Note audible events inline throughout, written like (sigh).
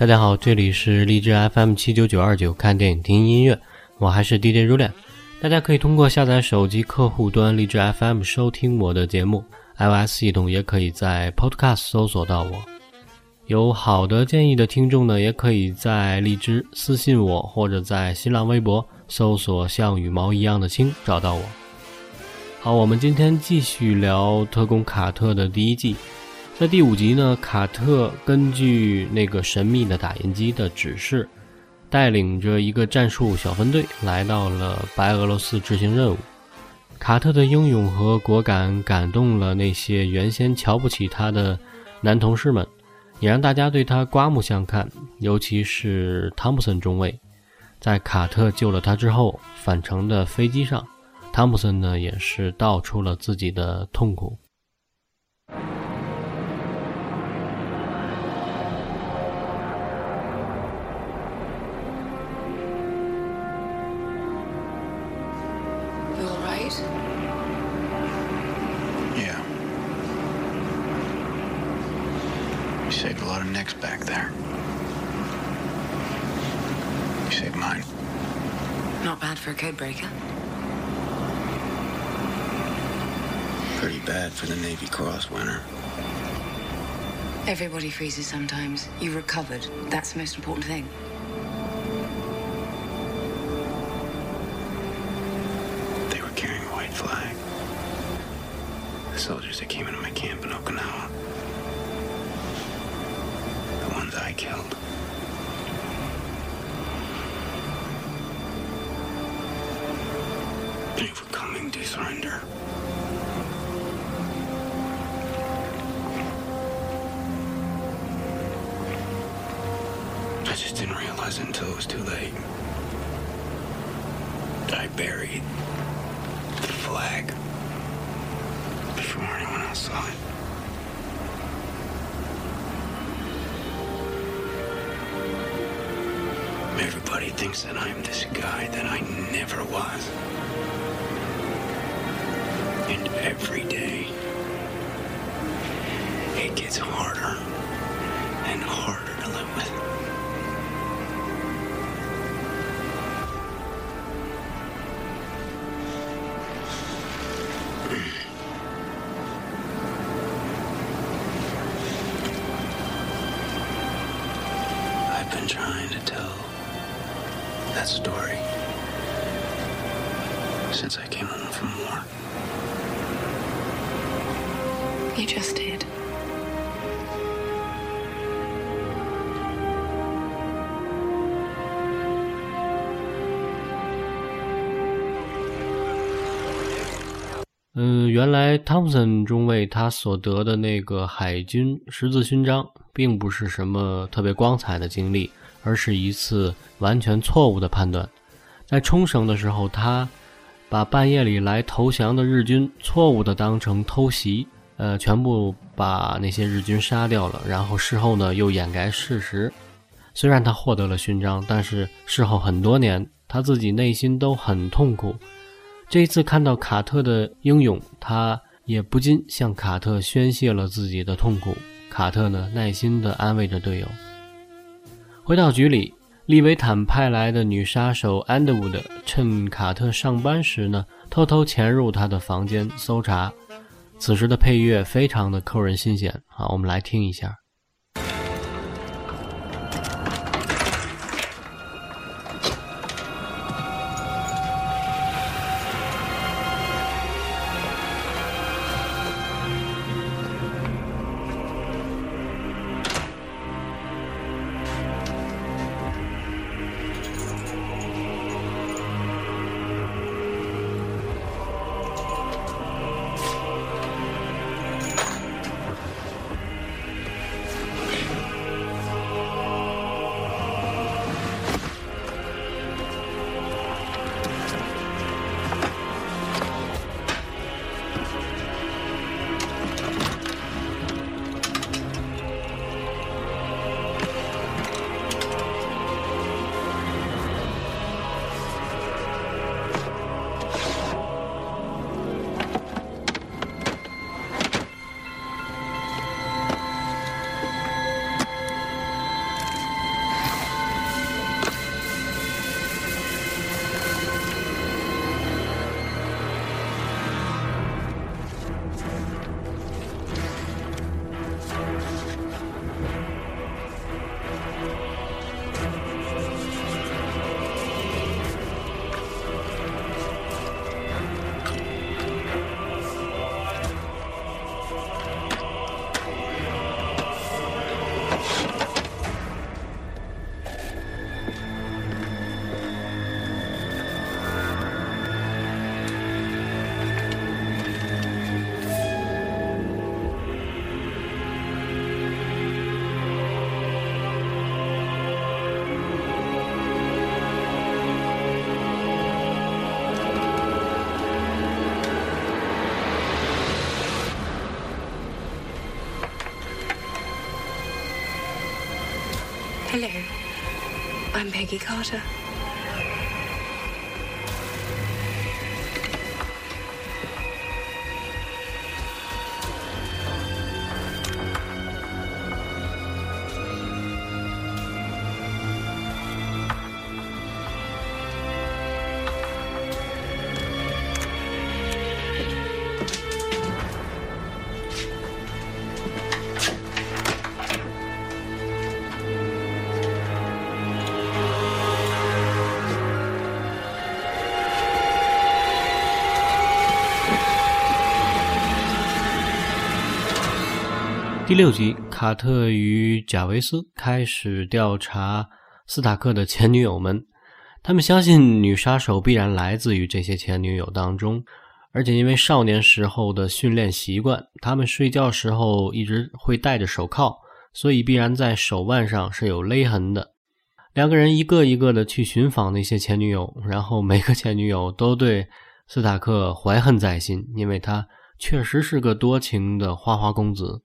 大家好，这里是荔枝 FM 七九九二九，看电影听音乐，我还是 DJ 如恋。大家可以通过下载手机客户端荔枝 FM 收听我的节目，iOS 系统也可以在 Podcast 搜索到我。有好的建议的听众呢，也可以在荔枝私信我，或者在新浪微博搜索“像羽毛一样的青”找到我。好，我们今天继续聊《特工卡特》的第一季。在第五集呢，卡特根据那个神秘的打印机的指示。带领着一个战术小分队来到了白俄罗斯执行任务。卡特的英勇和果敢感动了那些原先瞧不起他的男同事们，也让大家对他刮目相看。尤其是汤普森中尉，在卡特救了他之后，返程的飞机上，汤普森呢也是道出了自己的痛苦。For a codebreaker. Pretty bad for the Navy Cross winner. Everybody freezes sometimes. You recovered. That's the most important thing. They were carrying a white flag. The soldiers that came into my camp in Okinawa. Ones I killed. They were coming to surrender. I just didn't realize until it was too late. I buried the flag before anyone else saw it. Thinks that I'm this guy that I never was. And every day, it gets harder 嗯，原来汤普森中尉他所得的那个海军十字勋章，并不是什么特别光彩的经历，而是一次完全错误的判断。在冲绳的时候，他把半夜里来投降的日军错误的当成偷袭，呃，全部把那些日军杀掉了。然后事后呢，又掩盖事实。虽然他获得了勋章，但是事后很多年，他自己内心都很痛苦。这一次看到卡特的英勇，他也不禁向卡特宣泄了自己的痛苦。卡特呢，耐心地安慰着队友。回到局里，利维坦派来的女杀手安德伍德趁卡特上班时呢，偷偷潜入他的房间搜查。此时的配乐非常的扣人心弦，好，我们来听一下。Hello. I'm Peggy Carter. 第六集，卡特与贾维斯开始调查斯塔克的前女友们。他们相信女杀手必然来自于这些前女友当中，而且因为少年时候的训练习惯，他们睡觉时候一直会戴着手铐，所以必然在手腕上是有勒痕的。两个人一个一个的去寻访那些前女友，然后每个前女友都对斯塔克怀恨在心，因为他确实是个多情的花花公子。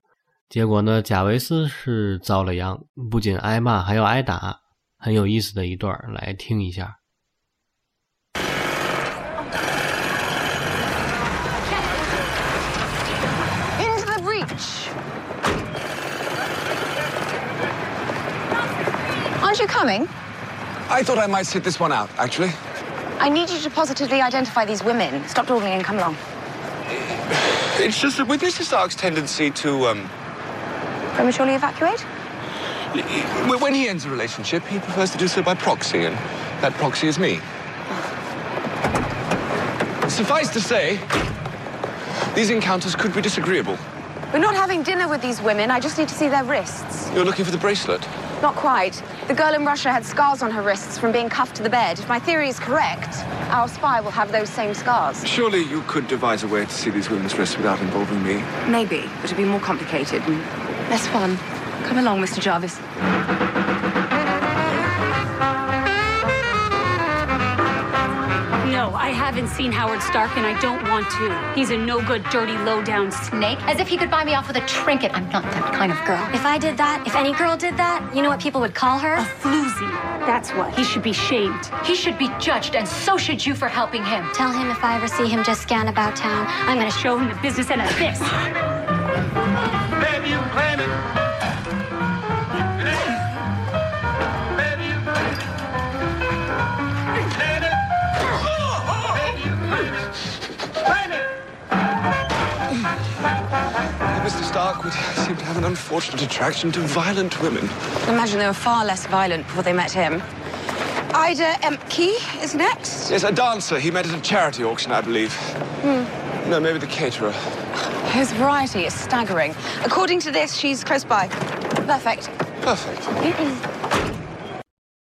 结果呢？贾维斯是遭了殃，不仅挨骂，还要挨打，很有意思的一段，来听一下。Into the breach. Aren't you coming? I thought I might sit this one out, actually. I need you to positively identify these women. Stop dawdling and come along. It's just that with Mr. Stark's tendency to, um, Prematurely evacuate? w- when he ends a relationship, he prefers to do so by proxy, and that proxy is me. Suffice to say, these encounters could be disagreeable. We're not having dinner with these women. I just need to see their wrists. You're looking for the bracelet. Not quite. The girl in Russia had scars on her wrists from being cuffed to the bed. If my theory is correct, our spy will have those same scars. Surely you could devise a way to see these women's wrists without involving me. Maybe, but it'd be more complicated and less fun. Come along, Mr. Jarvis. No, I haven't seen Howard Stark and I don't want to. He's a no good, dirty, low down snake. As if he could buy me off with a trinket. I'm not that kind of girl. If I did that, if any girl did that, you know what people would call her? A floozy. That's what. He should be shamed. He should be judged, and so should you for helping him. Tell him if I ever see him just scan about town, I'm gonna Show him the business end of this. Baby, you claim it. Mr. Stark would seem to have an unfortunate attraction to violent women. I imagine they were far less violent before they met him. Ida Emke is next. Yes, a dancer he met at a charity auction, I believe. Hmm. No, maybe the caterer. His variety is staggering. According to this, she's close by. Perfect. Perfect.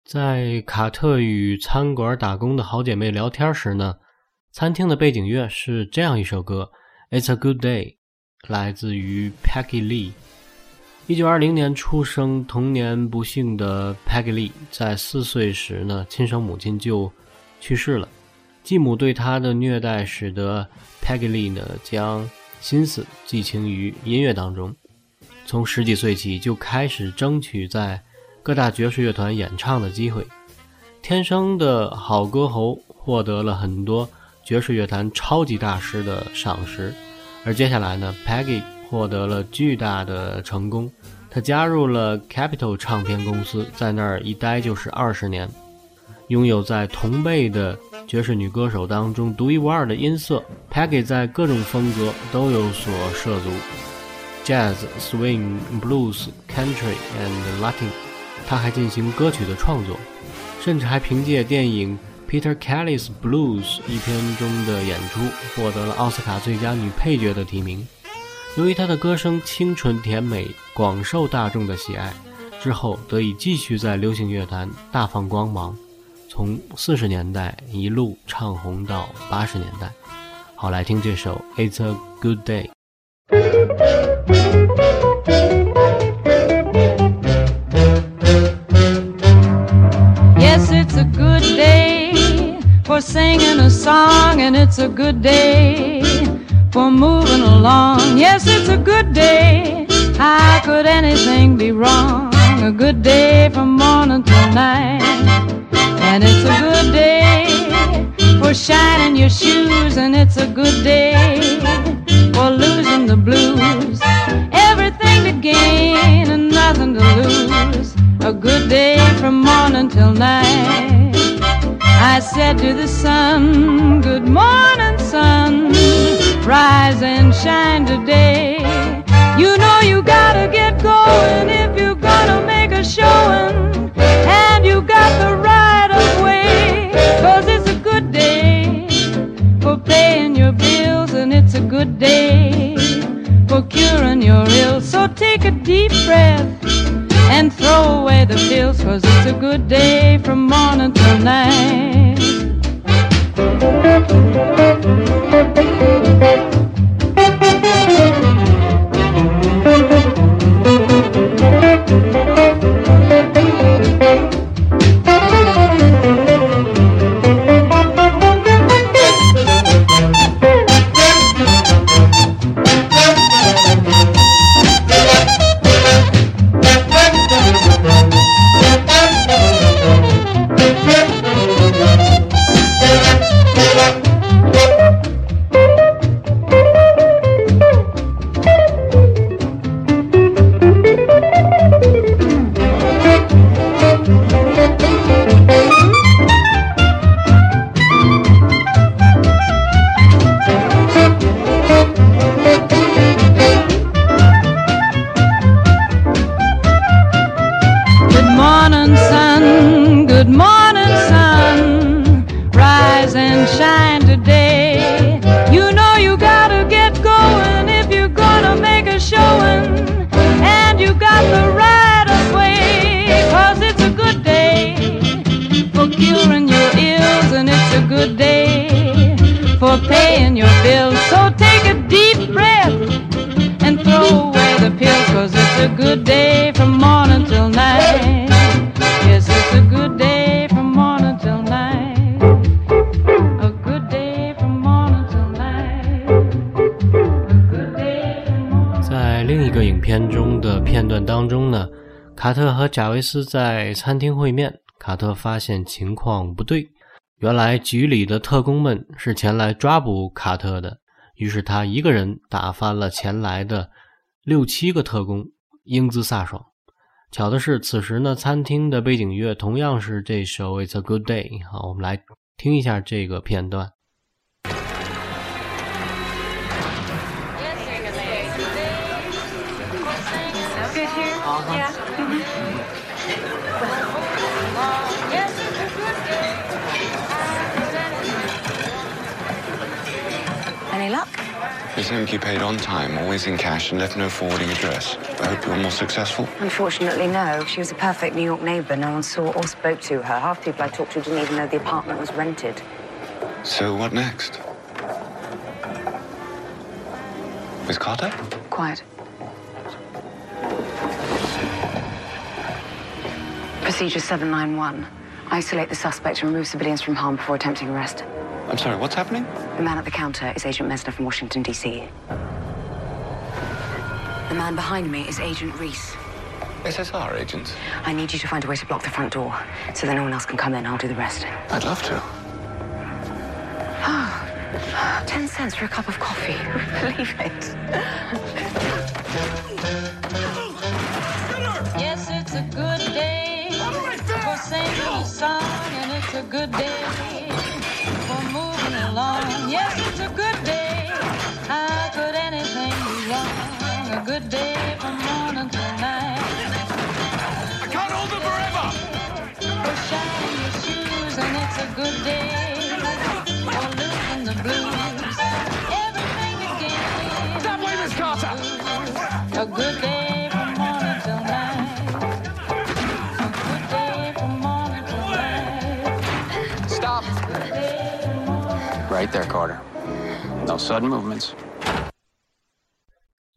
在卡特与餐馆打工的好姐妹聊天时呢，餐厅的背景乐是这样一首歌，《It's a Good Day》，来自于 Peggy Lee。一九二零年出生，童年不幸的 Peggy Lee 在四岁时呢，亲生母亲就去世了。继母对她的虐待，使得 Peggy Lee 呢将心思寄情于音乐当中。从十几岁起就开始争取在各大爵士乐团演唱的机会。天生的好歌喉获得了很多爵士乐坛超级大师的赏识。而接下来呢，Peggy 获得了巨大的成功，他加入了 Capitol 唱片公司，在那儿一待就是二十年，拥有在同辈的爵士女歌手当中独一无二的音色。Peggy 在各种风格都有所涉足，Jazz、Swing、Blues、Country and Latin。她还进行歌曲的创作，甚至还凭借电影。Peter Kelly's Blues 一篇中的演出获得了奥斯卡最佳女配角的提名。由于她的歌声清纯甜美，广受大众的喜爱，之后得以继续在流行乐坛大放光芒，从四十年代一路唱红到八十年代。好，来听这首《It's a Good Day》。 Yes, it's a good day for singing a song, and it's a good day for moving along. Yes, it's a good day. How could anything be wrong? long, a good day from morning till night. And and throw away the pills, cause it's a good day from morning till night. A good day from morning till night. Yes, it's a good day from morning till night. A good day from morning till night. A good day from morning. 在另一个影片中的片段当中呢，卡特和贾维斯在餐厅会面。卡特发现情况不对，原来局里的特工们是前来抓捕卡特的，于是他一个人打翻了前来的六七个特工，英姿飒爽。巧的是，此时呢，餐厅的背景乐同样是这首《It's a Good Day》。好，我们来听一下这个片段。Miss Emke paid on time, always in cash, and left no forwarding address. I hope you're more successful. Unfortunately, no. She was a perfect New York neighbor. No one saw or spoke to her. Half the people I talked to didn't even know the apartment was rented. So what next? Miss Carter? Quiet. Procedure 791. Isolate the suspect and remove civilians from harm before attempting arrest. I'm sorry, what's happening? The man at the counter is Agent Mesner from Washington, D.C. The man behind me is Agent Reese. SSR agents. I need you to find a way to block the front door so that no one else can come in. I'll do the rest. I'd love to. (sighs) Ten cents for a cup of coffee. (laughs) Believe it. Yes, it's a good day for singing a song, and it's a good day for along. Yes, it's a good day. How could anything be wrong? A good day from morning till night. I can't hold them forever! For shining your shoes, and it's a good day for losing the blues. Everything gain. That way, Miss Carter! A good day their Carter. No sudden movements.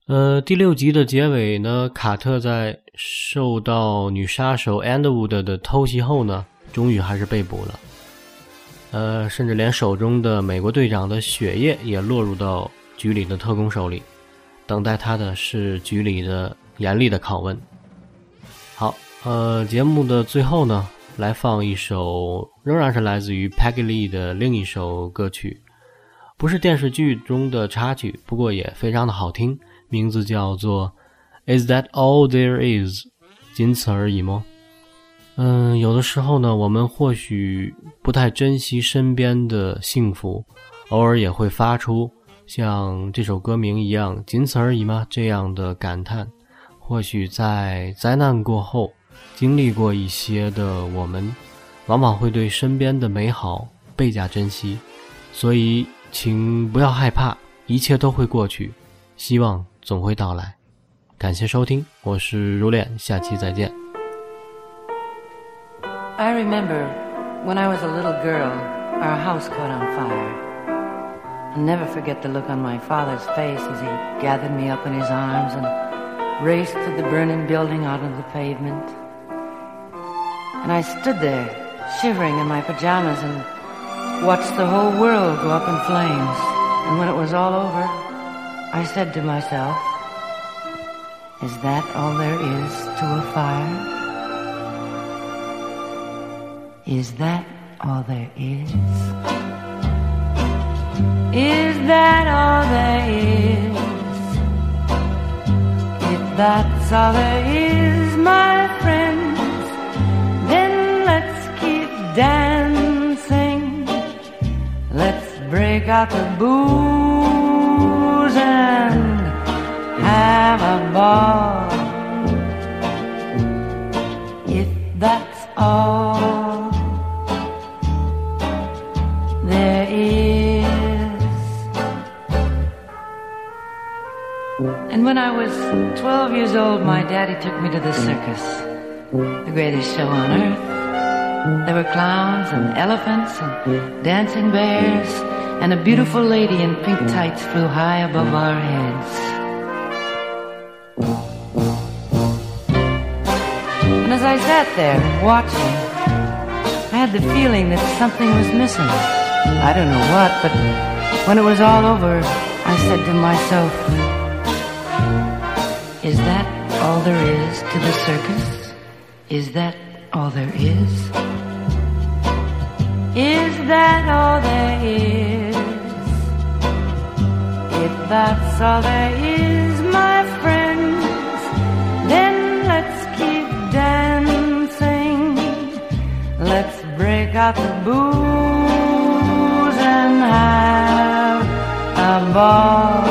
呃，第六集的结尾呢，卡特在受到女杀手 Andwood 的偷袭后呢，终于还是被捕了。呃，甚至连手中的美国队长的血液也落入到局里的特工手里，等待他的是局里的严厉的拷问。好，呃，节目的最后呢，来放一首仍然是来自于 Peggy Lee 的另一首歌曲，不是电视剧中的插曲，不过也非常的好听，名字叫做《Is That All There Is》，仅此而已吗？嗯，有的时候呢，我们或许不太珍惜身边的幸福，偶尔也会发出像这首歌名一样“仅此而已吗”这样的感叹。或许在灾难过后。经历过一些的我们，往往会对身边的美好倍加珍惜，所以请不要害怕，一切都会过去，希望总会到来。感谢收听，我是如恋，下期再见。I remember when I was a little girl, our house caught on fire. I'll never forget the look on my father's face as he gathered me up in his arms and raced to the burning building out on the pavement. And I stood there, shivering in my pajamas, and watched the whole world go up in flames. And when it was all over, I said to myself, Is that all there is to a fire? Is that all there is? Is that all there is? If that's all there is, my dancing. Let's break out the booze and have a ball. If that's all there is. And when I was 12 years old, my daddy took me to the circus, the greatest show on earth. There were clowns and elephants and dancing bears, and a beautiful lady in pink tights flew high above our heads. And as I sat there watching, I had the feeling that something was missing. I don't know what, but when it was all over, I said to myself, Is that all there is to the circus? Is that all there is? Is that all there is? If that's all there is, my friends, then let's keep dancing. Let's break out the booze and have a ball.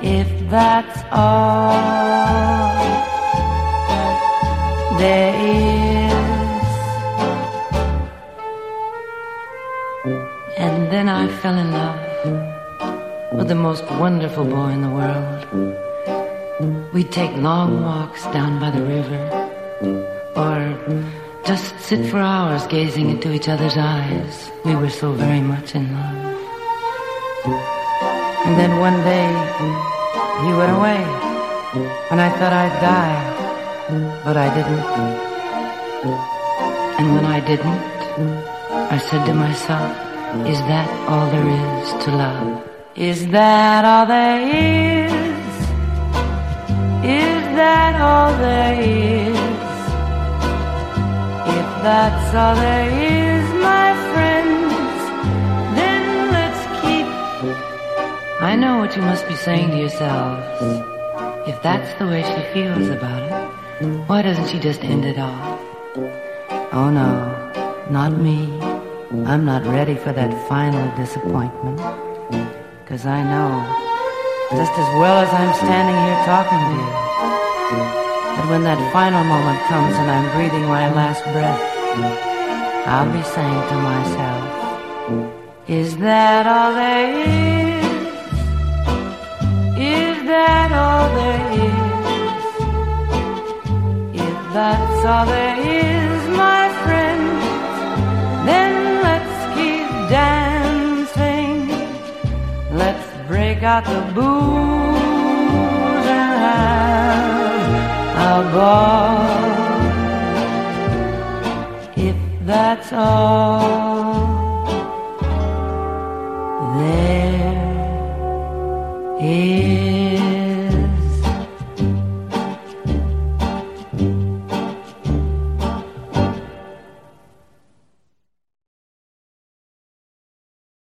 If that's all there is. And then I fell in love with the most wonderful boy in the world. We'd take long walks down by the river, or just sit for hours gazing into each other's eyes. We were so very much in love. And then one day, he went away, and I thought I'd die, but I didn't. And when I didn't, I said to myself, is that all there is to love? Is that all there is? Is that all there is? If that's all there is, my friends, then let's keep. I know what you must be saying to yourselves. If that's the way she feels about it, why doesn't she just end it all? Oh no, not me. I'm not ready for that final disappointment. Cause I know, just as well as I'm standing here talking to you, that when that final moment comes and I'm breathing my last breath, I'll be saying to myself, Is that all there is? that's all there is, my friend. Then let's keep dancing. Let's break out the booze and have a ball. If that's all there is.